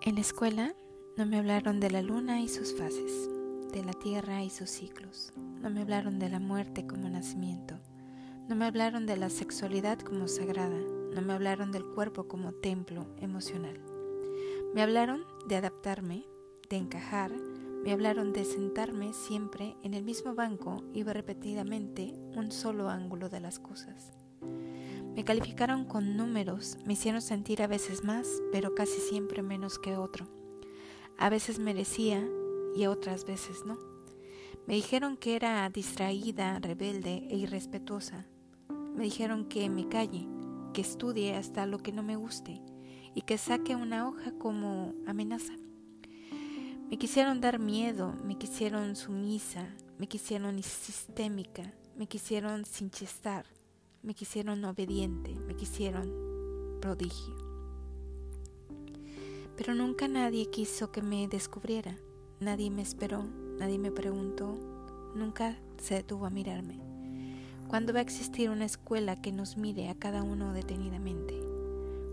En la escuela no me hablaron de la luna y sus fases, de la tierra y sus ciclos. No me hablaron de la muerte como nacimiento. No me hablaron de la sexualidad como sagrada. No me hablaron del cuerpo como templo emocional. Me hablaron de adaptarme, de encajar. Me hablaron de sentarme siempre en el mismo banco y repetidamente un solo ángulo de las cosas. Me calificaron con números, me hicieron sentir a veces más, pero casi siempre menos que otro. A veces merecía y otras veces no. Me dijeron que era distraída, rebelde e irrespetuosa. Me dijeron que me calle, que estudie hasta lo que no me guste y que saque una hoja como amenaza. Me quisieron dar miedo, me quisieron sumisa, me quisieron sistémica, me quisieron sin chistar me quisieron obediente, me quisieron prodigio. Pero nunca nadie quiso que me descubriera, nadie me esperó, nadie me preguntó, nunca se detuvo a mirarme. ¿Cuándo va a existir una escuela que nos mire a cada uno detenidamente?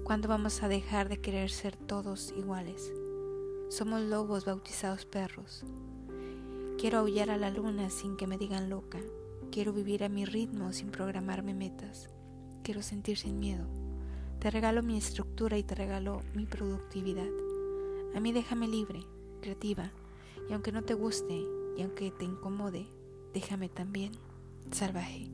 ¿Cuándo vamos a dejar de querer ser todos iguales? Somos lobos bautizados perros. Quiero aullar a la luna sin que me digan loca, Quiero vivir a mi ritmo sin programarme metas. Quiero sentir sin miedo. Te regalo mi estructura y te regalo mi productividad. A mí déjame libre, creativa, y aunque no te guste y aunque te incomode, déjame también salvaje.